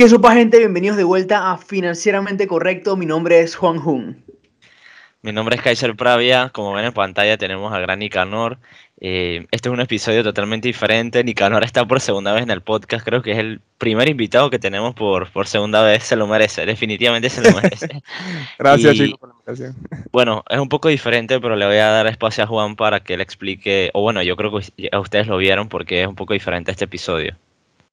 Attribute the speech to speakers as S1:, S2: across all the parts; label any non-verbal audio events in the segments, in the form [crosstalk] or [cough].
S1: ¿Qué sopa gente? Bienvenidos de vuelta a Financieramente Correcto. Mi nombre es Juan Jun.
S2: Mi nombre es Kaiser Pravia. Como ven en pantalla tenemos a Gran Nicanor. Eh, este es un episodio totalmente diferente. Nicanor está por segunda vez en el podcast. Creo que es el primer invitado que tenemos por, por segunda vez. Se lo merece. Definitivamente se lo merece. [laughs]
S3: Gracias, chicos, por la invitación.
S2: Bueno, es un poco diferente, pero le voy a dar espacio a Juan para que le explique. O bueno, yo creo que a ustedes lo vieron porque es un poco diferente este episodio.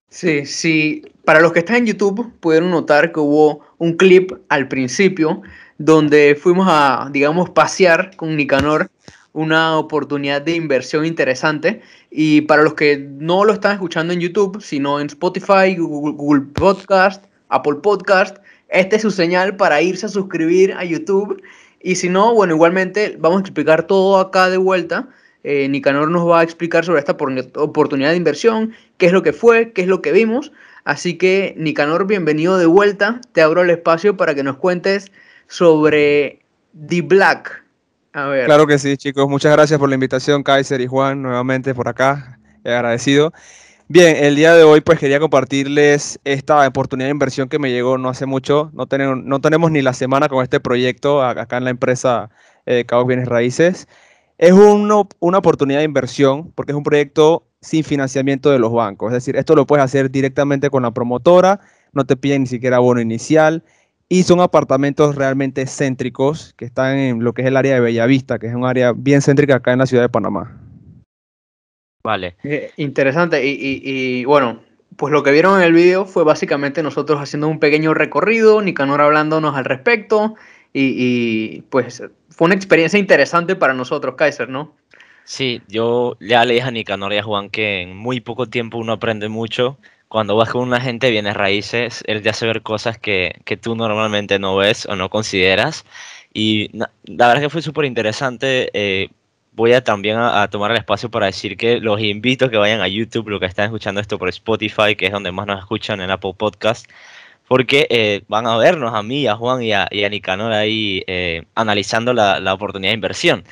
S1: Sí, sí. Para los que están en YouTube, pudieron notar que hubo un clip al principio donde fuimos a, digamos, pasear con Nicanor una oportunidad de inversión interesante. Y para los que no lo están escuchando en YouTube, sino en Spotify, Google, Podcast, Apple Podcast, esta es su señal para irse a suscribir a YouTube. Y si no, bueno, igualmente vamos a explicar todo acá de vuelta. Eh, Nicanor nos va a explicar sobre esta oportunidad de inversión, qué es lo que fue, qué es lo que vimos. Así que, Nicanor, bienvenido de vuelta. Te abro el espacio para que nos cuentes sobre The Black.
S3: A ver. Claro que sí, chicos. Muchas gracias por la invitación, Kaiser y Juan, nuevamente por acá. Agradecido. Bien, el día de hoy pues quería compartirles esta oportunidad de inversión que me llegó no hace mucho. No tenemos, no tenemos ni la semana con este proyecto acá en la empresa eh, Bienes Raíces. Es una, una oportunidad de inversión porque es un proyecto sin financiamiento de los bancos. Es decir, esto lo puedes hacer directamente con la promotora, no te piden ni siquiera bono inicial y son apartamentos realmente céntricos que están en lo que es el área de Bellavista, que es un área bien céntrica acá en la ciudad de Panamá.
S1: Vale. Eh, interesante. Y, bueno, pues lo que vieron en el video fue básicamente nosotros haciendo un pequeño recorrido, Nicanor hablándonos al respecto. Y, pues fue una experiencia interesante para nosotros, Kaiser, ¿no?
S2: Sí, yo ya le dije a Nicanor y a Juan que en muy poco tiempo uno aprende mucho cuando vas con una gente bienes raíces, él ya hace ver cosas que, que tú normalmente no ves o no consideras. Y la verdad que fue súper interesante. Eh, voy a también a, tomar el espacio para decir que los invito a que vayan a YouTube, lo que están escuchando esto por Spotify, que es donde más nos escuchan en Apple Podcast, porque eh, van a vernos a mí, a Juan y a, y Nicanor ahí eh, analizando la, oportunidad de inversión.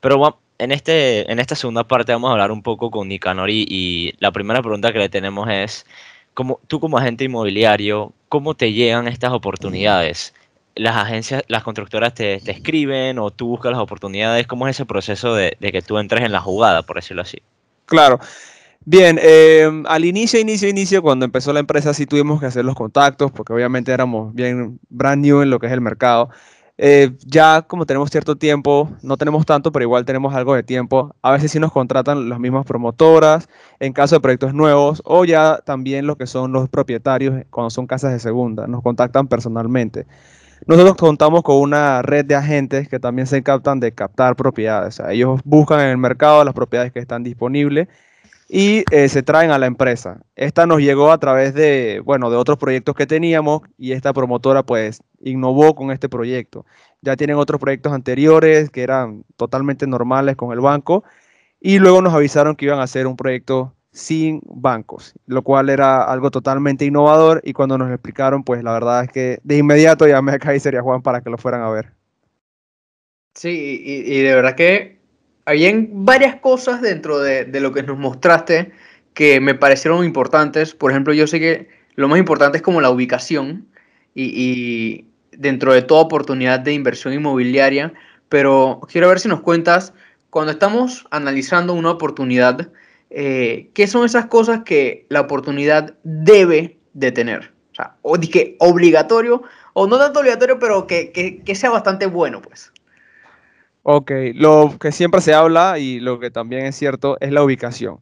S2: Pero en, este, en esta segunda parte vamos a hablar un poco con Nicanor y, la primera pregunta que le tenemos es, como, tú como agente inmobiliario, ¿cómo te llegan estas oportunidades? ¿Las agencias, las constructoras te, escriben o tú buscas las oportunidades? ¿Cómo es ese proceso de, que tú entres en la jugada, por decirlo así?
S3: Claro. Bien, em, al inicio, inicio, inicio, cuando empezó la empresa sí tuvimos que hacer los contactos porque obviamente éramos bien brand new en lo que es el mercado. Eh, ya como tenemos cierto tiempo, no tenemos tanto, pero igual tenemos algo de tiempo. A veces sí nos contratan las mismas promotoras en caso de proyectos nuevos o ya también lo que son los propietarios cuando son casas de segunda, nos contactan personalmente. Nosotros contamos con una red de agentes que también se encargan de captar propiedades. ellos buscan en el mercado las propiedades que están disponibles y eh, se traen a la empresa. Esta nos llegó a través de, bueno, de otros proyectos que teníamos y esta promotora pues innovó con este proyecto. Ya tienen otros proyectos anteriores que eran totalmente normales con el banco y luego nos avisaron que iban a hacer un proyecto sin bancos, lo cual era algo totalmente innovador y cuando nos explicaron pues la verdad es que de inmediato llamé a Kaiser y a Juan para que lo fueran a ver.
S1: Sí, y de verdad que habían varias cosas dentro de, lo que nos mostraste que me parecieron importantes. Por ejemplo, yo sé que lo más importante es como la ubicación y, dentro de toda oportunidad de inversión inmobiliaria, pero quiero ver si nos cuentas, cuando estamos analizando una oportunidad, eh, ¿qué son esas cosas que la oportunidad debe de tener? O sea, o obligatorio, o no tanto obligatorio, pero que, que sea bastante bueno, pues.
S3: Ok, lo que siempre se habla y lo que también es cierto es la ubicación.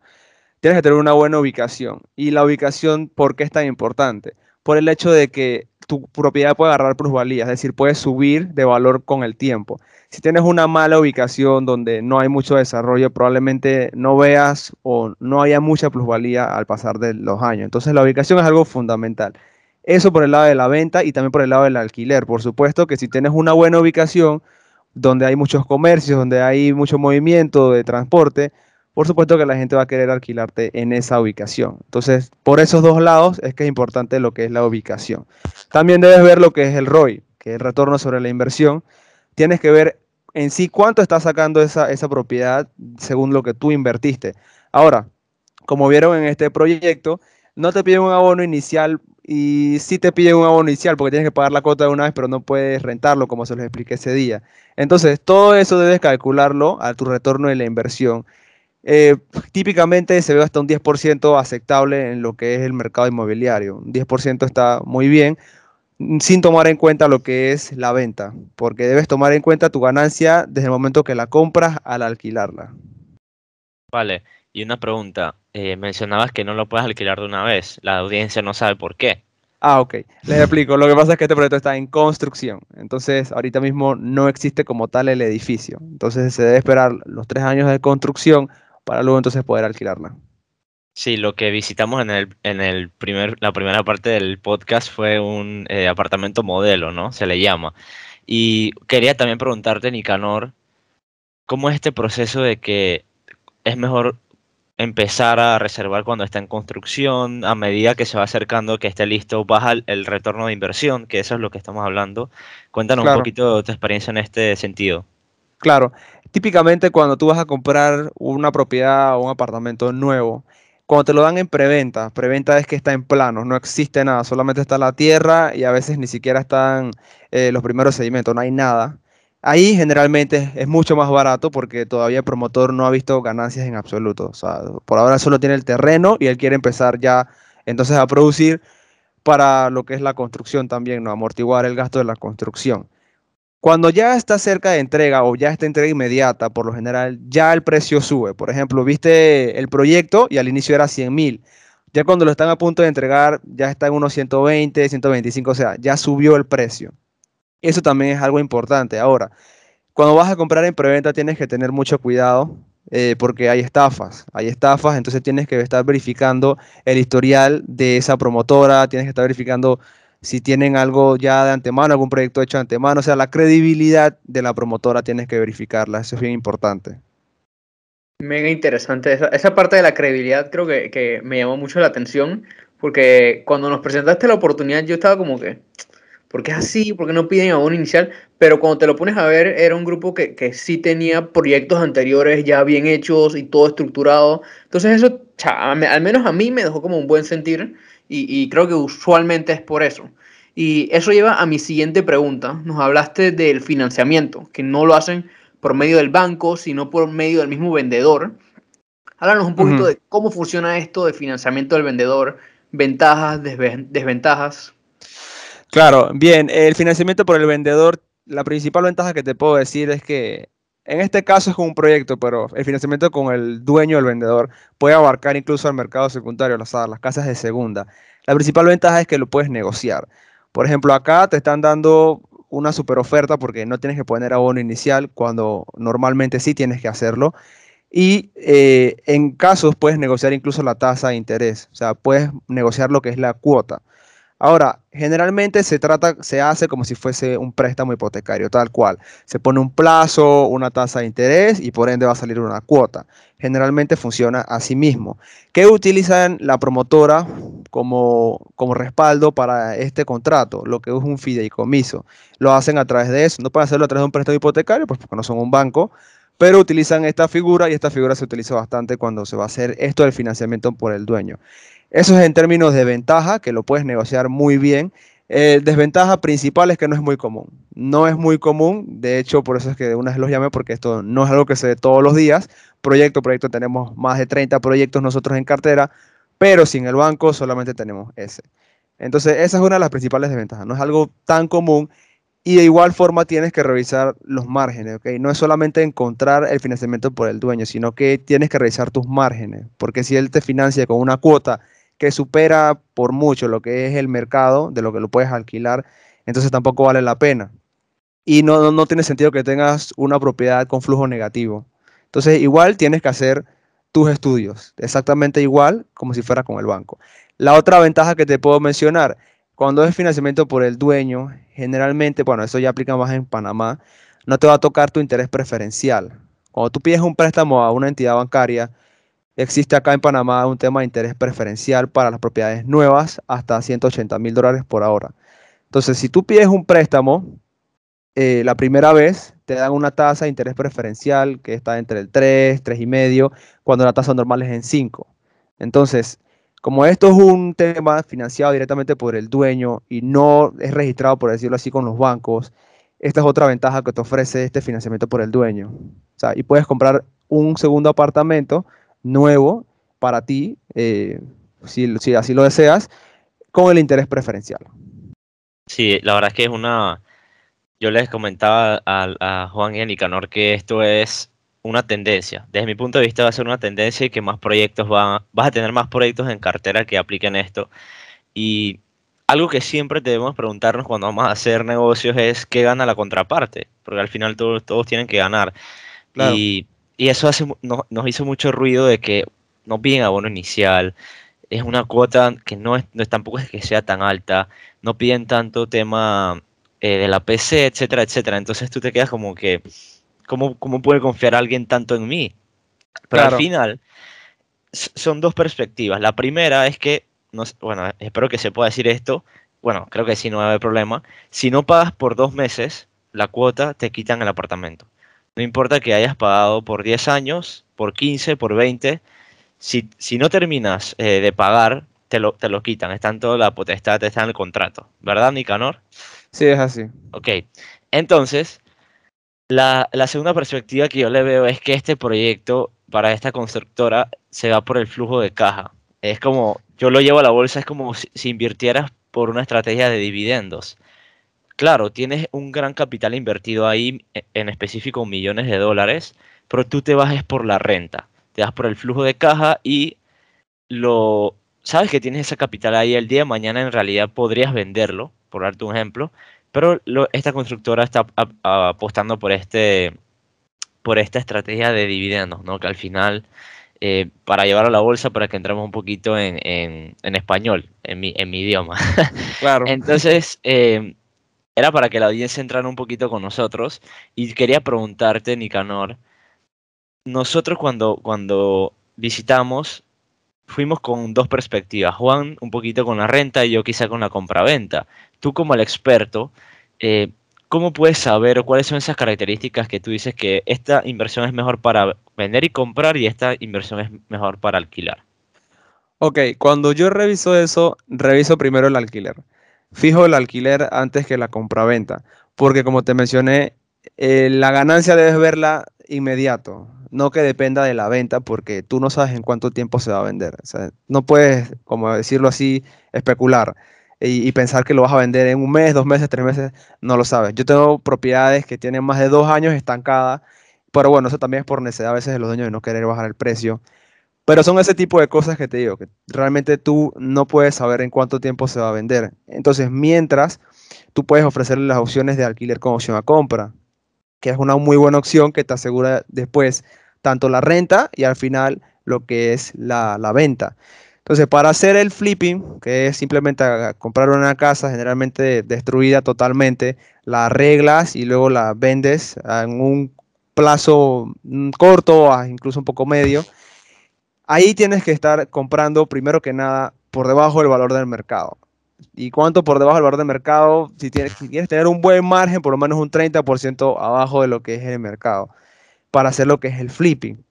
S3: Tienes que tener una buena ubicación. ¿Y la ubicación por qué es tan importante? Por el hecho de que tu propiedad puede agarrar plusvalía, es decir, puede subir de valor con el tiempo. Si tienes una mala ubicación donde no hay mucho desarrollo, probablemente no veas o no haya mucha plusvalía al pasar de los años. Entonces la ubicación es algo fundamental. Eso por el lado de la venta y también por el lado del alquiler. Por supuesto que si tienes una buena ubicación, donde hay muchos comercios, donde hay mucho movimiento de transporte, por supuesto que la gente va a querer alquilarte en esa ubicación. Entonces, por esos dos lados es que es importante lo que es la ubicación. También debes ver lo que es el ROI, que es el retorno sobre la inversión. Tienes que ver en sí cuánto está sacando esa, esa propiedad según lo que tú invertiste. Ahora, como vieron en este proyecto, no te piden un abono inicial y sí te piden un abono inicial porque tienes que pagar la cuota de una vez, pero no puedes rentarlo como se los expliqué ese día. Entonces, todo eso debes calcularlo a tu retorno de la inversión. Eh, típicamente se ve hasta un 10% aceptable en lo que es el mercado inmobiliario. Un 10% está muy bien, sin tomar en cuenta lo que es la venta, porque debes tomar en cuenta tu ganancia desde el momento que la compras al alquilarla.
S2: Vale, y una pregunta, eh, mencionabas que no lo puedes alquilar de una vez, la audiencia no sabe por qué.
S3: Ah, ok, les explico, lo que pasa es que este proyecto está en construcción, entonces ahorita mismo no existe como tal el edificio, entonces se debe esperar los tres años de construcción para luego entonces poder alquilarla.
S2: Sí, lo que visitamos en el, en el primer, la primera parte del podcast fue un eh, apartamento modelo, ¿no? Se le llama. Y quería también preguntarte, Nicanor, ¿cómo es este proceso de que es mejor empezar a reservar cuando está en construcción, a medida que se va acercando, que esté listo, baja el, retorno de inversión, que eso es lo que estamos hablando. Cuéntanos un poquito de tu experiencia en este sentido.
S3: Claro, típicamente cuando tú vas a comprar una propiedad o un apartamento nuevo, cuando te lo dan en preventa, preventa es que está en plano, no existe nada, solamente está la tierra y a veces ni siquiera están eh, los primeros sedimentos, no hay nada. Ahí generalmente es mucho más barato porque todavía el promotor no ha visto ganancias en absoluto. O sea, por ahora solo tiene el terreno y él quiere empezar ya entonces a producir para lo que es la construcción también, ¿no? Amortiguar el gasto de la construcción. Cuando ya está cerca de entrega o ya está entrega inmediata, por lo general, ya el precio sube. Por ejemplo, viste el proyecto y al inicio era 100 mil. Ya cuando lo están a punto de entregar, ya está en unos 120, 125, o sea, ya subió el precio. Eso también es algo importante. Ahora, cuando vas a comprar en preventa tienes que tener mucho cuidado eh, porque hay estafas. Hay estafas, entonces tienes que estar verificando el historial de esa promotora, tienes que estar verificando si tienen algo ya de antemano, algún proyecto hecho de antemano, o sea, la credibilidad de la promotora tienes que verificarla, eso es bien importante.
S1: Mega interesante, esa, parte de la credibilidad creo que, que, me llamó mucho la atención, porque cuando nos presentaste la oportunidad yo estaba como que, ¿por qué es así? ¿Por qué no piden a un inicial? Pero cuando te lo pones a ver, era un grupo que, que sí tenía proyectos anteriores ya bien hechos y todo estructurado. Entonces eso, al menos a mí me dejó como un buen sentir y, creo que usualmente es por eso. Y eso lleva a mi siguiente pregunta. Nos hablaste del financiamiento, que no lo hacen por medio del banco, sino por medio del mismo vendedor. Háblanos un poquito de cómo funciona esto de financiamiento del vendedor, ventajas, desventajas.
S3: Claro, bien, el financiamiento por el vendedor, la principal ventaja que te puedo decir es que en este caso es un proyecto, pero el financiamiento con el dueño del vendedor puede abarcar incluso al mercado secundario, las, las casas de segunda. La principal ventaja es que lo puedes negociar. Por ejemplo, acá te están dando una super oferta porque no tienes que poner abono inicial cuando normalmente sí tienes que hacerlo. Y eh, en casos puedes negociar incluso la tasa de interés, o sea, puedes negociar lo que es la cuota. Ahora, generalmente se trata, se hace como si fuese un préstamo hipotecario, tal cual. Se pone un plazo, una tasa de interés y por ende va a salir una cuota. Generalmente funciona así mismo. ¿Qué utilizan la promotora como, como respaldo para este contrato? Lo que es un fideicomiso. Lo hacen a través de eso. No pueden hacerlo a través de un préstamo hipotecario, pues porque no son un banco, pero utilizan esta figura y esta figura se utiliza bastante cuando se va a hacer esto del financiamiento por el dueño. Eso es en términos de ventaja, que lo puedes negociar muy bien. Eh, desventaja principal es que no es muy común. No es muy común, de hecho, por eso es que de una vez los llamé, porque esto no es algo que se ve todos los días. Proyecto, proyecto, tenemos más de 30 proyectos nosotros en cartera, pero sin el banco solamente tenemos ese. Entonces, esa es una de las principales desventajas. No es algo tan común y de igual forma tienes que revisar los márgenes, ¿ok? No es solamente encontrar el financiamiento por el dueño, sino que tienes que revisar tus márgenes, porque si él te financia con una cuota que supera por mucho lo que es el mercado, de lo que lo puedes alquilar, entonces tampoco vale la pena. Y no, no, tiene sentido que tengas una propiedad con flujo negativo. Entonces igual tienes que hacer tus estudios, exactamente igual como si fuera con el banco. La otra ventaja que te puedo mencionar, cuando es financiamiento por el dueño, generalmente, bueno, eso ya aplica más en Panamá, no te va a tocar tu interés preferencial. Cuando tú pides un préstamo a una entidad bancaria, Existe acá en Panamá un tema de interés preferencial para las propiedades nuevas hasta 180 mil dólares por ahora. Entonces, si tú pides un préstamo, eh, la primera vez te dan una tasa de interés preferencial que está entre el 3, 3,5, cuando la tasa normal es en 5. Entonces, Como esto es un tema financiado directamente por el dueño y no es registrado, por decirlo así, con los bancos, esta es otra ventaja que te ofrece este financiamiento por el dueño. O sea, y puedes comprar un segundo apartamento nuevo para ti, eh, si, así lo deseas, con el interés preferencial.
S2: Sí, la verdad es que es una... Yo les comentaba a, a Juan y a Nicanor que esto es una tendencia. Desde mi punto de vista va a ser una tendencia y que más proyectos van, vas a tener más proyectos en cartera que apliquen esto. Y algo que siempre debemos preguntarnos cuando vamos a hacer negocios es qué gana la contraparte, porque al final todos, todos tienen que ganar. Y, y, eso hace, nos hizo mucho ruido de que no piden abono inicial, es una cuota que no es, no es tampoco es que sea tan alta, no piden tanto tema eh, de la PC, etcétera, etcétera. Entonces tú te quedas como que ¿cómo, puede confiar alguien tanto en mí? Pero al final, son dos perspectivas. La primera es que, no, bueno, espero que se pueda decir esto, bueno, creo que sí, no va a haber problema. Si no pagas por dos meses la cuota, te quitan el apartamento. No importa que hayas pagado por 10 años, por 15, por 20, si, si no terminas eh, de pagar, te lo, te lo quitan. Está en toda la potestad, está en el contrato. ¿Verdad, Nicanor?
S3: Sí, es así.
S2: Ok. Entonces, la, segunda perspectiva que yo le veo es que este proyecto para esta constructora se va por el flujo de caja. Es como, yo lo llevo a la bolsa, es como si, invirtieras por una estrategia de dividendos. Claro, tienes un gran capital invertido ahí, e, en específico millones de dólares, pero tú te vas por la renta, te vas por el flujo de caja y lo sabes que tienes ese capital ahí el día de mañana en realidad podrías venderlo, por darte un ejemplo, pero esta constructora está apostando por este por esta estrategia de dividendos, ¿no? Que al final, eh, para llevar a la bolsa, para que entremos un poquito en, español, en mi, en mi idioma. [laughs] Claro. Entonces, eh, era para que la audiencia entrara un poquito con nosotros. Y quería preguntarte, Nicanor, nosotros cuando, cuando visitamos, fuimos con dos perspectivas. Juan un poquito con la renta y yo quizá con la compraventa. Tú como el experto, eh, ¿cómo puedes saber o cuáles son esas características que tú dices que esta inversión es mejor para vender y comprar y esta inversión es mejor para alquilar?
S3: Ok, cuando yo reviso eso, reviso primero el alquiler. Fijo el alquiler antes que la compraventa, porque como te mencioné, eh, la ganancia debes verla inmediato no que dependa de la venta, porque tú no sabes en cuánto tiempo se va a vender. no puedes, como decirlo así, especular y, pensar que lo vas a vender en un mes, dos meses, tres meses, no lo sabes. Yo tengo propiedades que tienen más de dos años estancadas, pero bueno, eso también es por necesidad a veces de los dueños de no querer bajar el precio. Pero son ese tipo de cosas que te digo, que realmente tú no puedes saber en cuánto tiempo se va a vender. Entonces, mientras, tú puedes ofrecerle las opciones de alquiler con opción a compra que es una muy buena opción que te asegura después tanto la renta y al final lo que es la, venta. Entonces, para hacer el flipping, que es simplemente comprar una casa generalmente destruida totalmente, la arreglas y luego la vendes en un plazo mm, corto, incluso un poco medio, ahí tienes que estar comprando primero que nada por debajo del valor del mercado. ¿Y cuánto por debajo del valor de mercado? Si, tienes, quieres tener un buen margen, por lo menos un 30% abajo de lo que es el mercado, para hacer lo que es el flipping.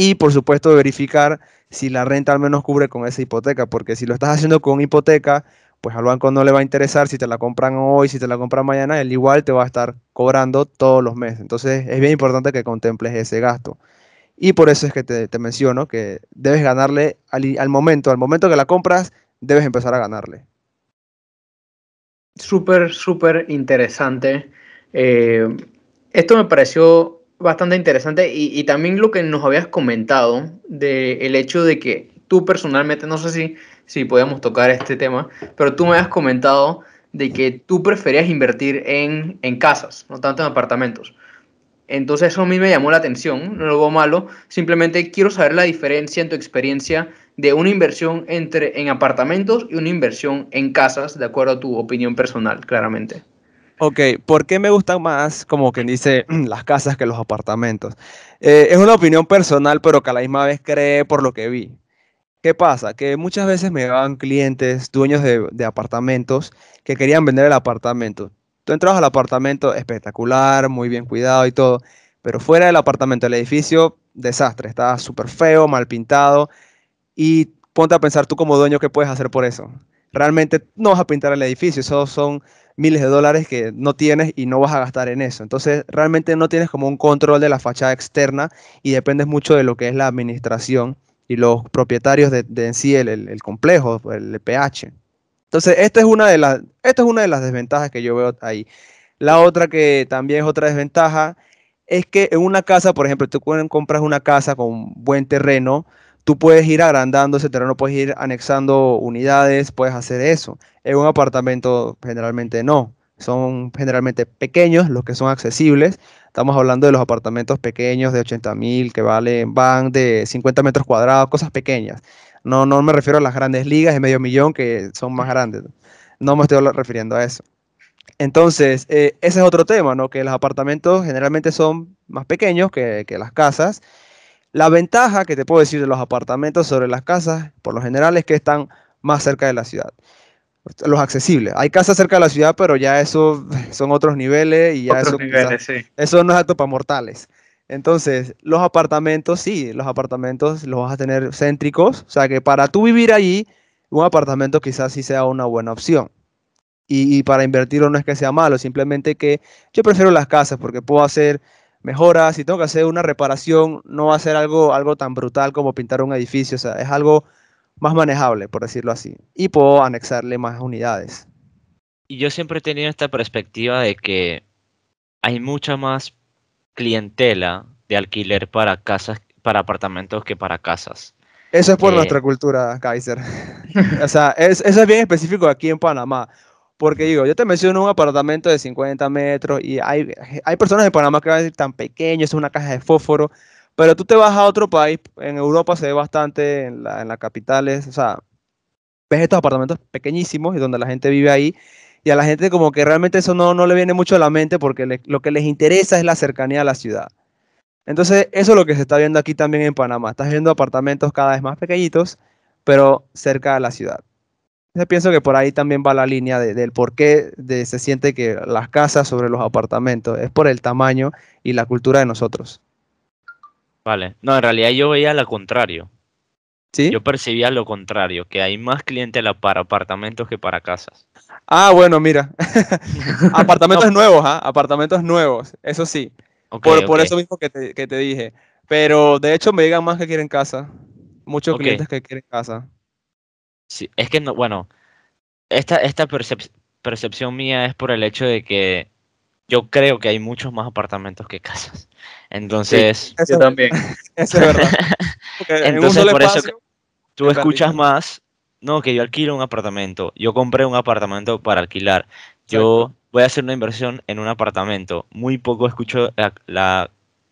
S3: Y por supuesto verificar si la renta al menos cubre con esa hipoteca, porque si lo estás haciendo con hipoteca, pues al banco no le va a interesar si te la compran hoy, si te la compran mañana, él igual te va a estar cobrando todos los meses. Entonces es bien importante que contemples ese gasto. Y por eso es que te, menciono que debes ganarle al, al momento, al momento que la compras, debes empezar a ganarle
S1: súper, súper interesante. Eh, esto me pareció bastante interesante y, también lo que nos habías comentado del el hecho de que tú personalmente, no sé si, si podemos tocar este tema, pero tú me has comentado de que tú preferías invertir en, en casas, no tanto en apartamentos. Entonces eso a mí me llamó la atención, no lo veo malo, simplemente quiero saber la diferencia en tu experiencia de una inversión entre, en apartamentos y una inversión en casas, de acuerdo a tu opinión personal, claramente.
S3: Ok, ¿por qué me gustan más, como quien dice, [clears throat] las casas que los apartamentos? Eh, es una opinión personal, pero que a la misma vez cree por lo que vi. ¿Qué pasa? Que muchas veces me llegaban clientes, dueños de, de apartamentos, que querían vender el apartamento. Tú entras al apartamento espectacular, muy bien cuidado y todo, pero fuera del apartamento, el edificio, desastre, estaba súper feo, mal pintado, y ponte a pensar tú como dueño qué puedes hacer por eso. Realmente no vas a pintar el edificio, eso son miles de dólares que no tienes y no vas a gastar en eso. Entonces, realmente no tienes como un control de la fachada externa y dependes mucho de lo que es la administración y los propietarios de, en sí el, el, complejo, el pH. Entonces, esta es, una de las, esta es una de las desventajas que yo veo ahí. La otra que también es otra desventaja es que en una casa, por ejemplo, tú compras una casa con buen terreno, tú puedes ir agrandando ese terreno, puedes ir anexando unidades, puedes hacer eso. En un apartamento generalmente no. Son generalmente pequeños los que son accesibles. Estamos hablando de los apartamentos pequeños de 80 mil que valen, van de 50 metros cuadrados, cosas pequeñas. No, no me refiero a las grandes ligas de medio millón que son más grandes. No me estoy refiriendo a eso. Entonces, eh, ese es otro tema, ¿no? Que los apartamentos generalmente son más pequeños que, que, las casas. La ventaja que te puedo decir de los apartamentos sobre las casas, por lo general, es que están más cerca de la ciudad. Los accesibles. Hay casas cerca de la ciudad, pero ya eso son otros niveles y ya eso, eso no es apto para mortales. Entonces, los apartamentos, sí, los apartamentos los vas a tener céntricos. O sea que para tú vivir allí, un apartamento quizás sí sea una buena opción y, para invertirlo no es que sea malo, simplemente que yo prefiero las casas porque puedo hacer mejoras, si tengo que hacer una reparación, no va a ser algo, algo tan brutal como pintar un edificio, o sea, es algo más manejable, por decirlo así, y puedo anexarle más unidades.
S2: Y yo siempre he tenido esta perspectiva de que hay mucha más clientela de alquiler para casas, para apartamentos que para casas.
S3: Eso es por eh, nuestra cultura, Kaiser. [laughs] o sea, eso es bien específico aquí en Panamá. Porque digo, yo te menciono un apartamento de 50 metros y hay, hay personas en Panamá que van a decir tan pequeño, es una caja de fósforo, pero tú te vas a otro país, en Europa se ve bastante, en, la, las capitales, o sea, ves estos apartamentos pequeñísimos y donde la gente vive ahí y a la gente como que realmente eso no, no le viene mucho a la mente porque lo que les interesa es la cercanía a la ciudad. Entonces, eso es lo que se está viendo aquí también en Panamá. Estás viendo apartamentos cada vez más pequeñitos, pero cerca de la ciudad. Yo pienso que por ahí también va la línea del por qué de, se siente que las casas sobre los apartamentos es por el tamaño y la cultura de nosotros.
S2: Vale, no, en realidad yo veía lo contrario. ¿Sí? Yo percibía lo contrario, que hay más clientela para apartamentos que para casas.
S3: Ah, bueno, mira. [laughs] apartamentos nuevos, ¿ah? Apartamentos nuevos, eso sí. por, eso mismo que te, que te, dije. Pero de hecho me digan más que quieren casa. Muchos clientes que quieren casa.
S2: Sí, es que no, bueno, esta, esta percepción mía es por el hecho de que yo creo que hay muchos más apartamentos que casas. Entonces.
S1: eso también. [laughs]
S3: eso es verdad.
S2: Entonces, por eso tú escuchas más. No, que yo alquilo un apartamento. Yo compré un apartamento para alquilar. Yo voy a hacer una inversión en un apartamento. Muy poco escucho la,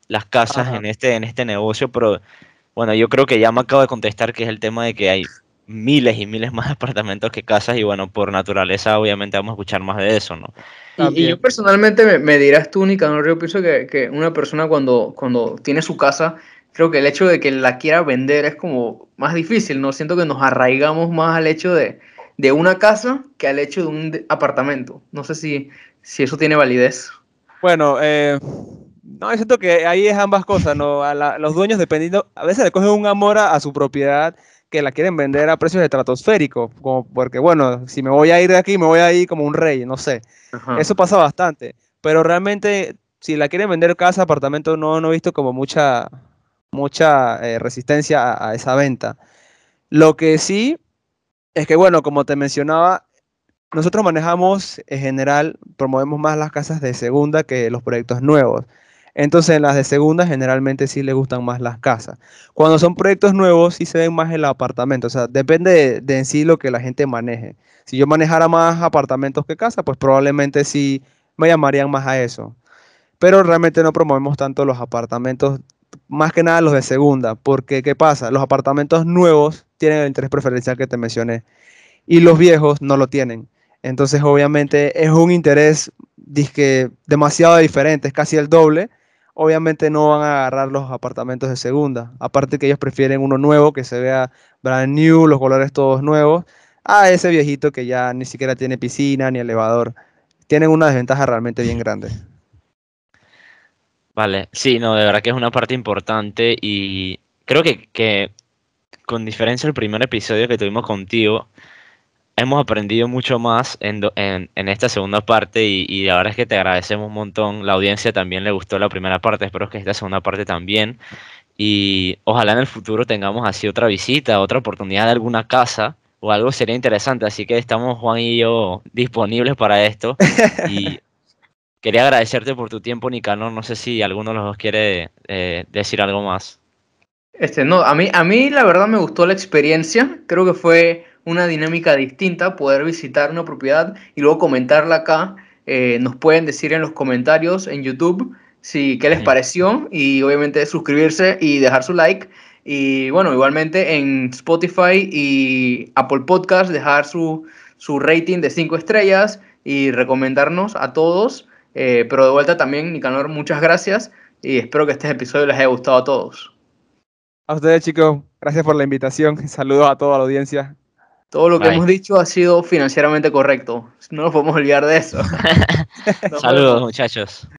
S2: las casas en este, en este negocio, pero bueno, yo creo que ya me acabo de contestar que es el tema de que hay miles y miles más [laughs] apartamentos que casas y bueno, por naturaleza obviamente vamos a escuchar más de eso, ¿no?
S1: Y, yo personalmente me, dirás tú, Nicanor, yo pienso que, que, una persona cuando, cuando tiene su casa, creo que el hecho de que la quiera vender es como más difícil, ¿no? Siento que nos arraigamos más al hecho de, de una casa que al hecho de un apartamento. No sé si, si eso tiene validez.
S3: Bueno, eh, no, es cierto que ahí es ambas cosas, ¿no? A los dueños, dependiendo, a veces le cogen un amor a su propiedad que la quieren vender a precios estratosféricos, como porque bueno, si me voy a ir de aquí, me voy a ir como un rey, no sé. Eso pasa bastante, pero realmente si la quieren vender casa, apartamento, no, no he visto como mucha, mucha eh, resistencia a, esa venta. Lo que sí es que bueno, como te mencionaba, nosotros manejamos en general, promovemos más las casas de segunda que los proyectos nuevos. Entonces, en las de segunda generalmente sí le gustan más las casas. Cuando son proyectos nuevos, sí se ven más el apartamento. O sea, depende de, en sí lo que la gente maneje. Si yo manejara más apartamentos que casas, pues probablemente sí me llamarían más a eso. Pero realmente no promovemos tanto los apartamentos, más que nada los de segunda. Porque, ¿qué pasa? Los apartamentos nuevos tienen el interés preferencial que te mencioné. Y los viejos no lo tienen. Entonces, obviamente, es un interés demasiado diferente, es casi el doble obviamente no van a agarrar los apartamentos de segunda. Aparte que ellos prefieren uno nuevo, que se vea brand new, los colores todos nuevos, a ese viejito que ya ni siquiera tiene piscina ni elevador. Tienen una desventaja realmente bien grande.
S2: Vale, sí, no, de verdad que es una parte importante y creo que, con diferencia del primer episodio que tuvimos contigo, hemos aprendido mucho más en, en, esta segunda parte y, y, la verdad es que te agradecemos un montón. La audiencia también le gustó la primera parte, espero que esta segunda parte también. Y ojalá en el futuro tengamos así otra visita, otra oportunidad de alguna casa o algo sería interesante. Así que estamos Juan y yo disponibles para esto. [laughs] Y quería agradecerte por tu tiempo, Nicanor. No sé si alguno de los dos quiere eh, decir algo más.
S1: Este, no, a mí, a mí la verdad me gustó la experiencia. Creo que fue una dinámica distinta poder visitar una propiedad y luego comentarla acá. Eh, nos pueden decir en los comentarios en YouTube si qué les pareció y obviamente suscribirse y dejar su like. Y bueno, igualmente en Spotify y Apple Podcast dejar su, su rating de 5 estrellas y recomendarnos a todos. Eh, pero de vuelta también, Nicanor, muchas gracias y espero que este episodio les haya gustado a todos.
S3: A ustedes, chicos, gracias por la invitación. Saludos a toda la audiencia.
S1: Todo lo que hemos dicho ha sido financieramente correcto. No nos podemos olvidar de eso. [laughs] [laughs]
S2: Saludos, muchachos.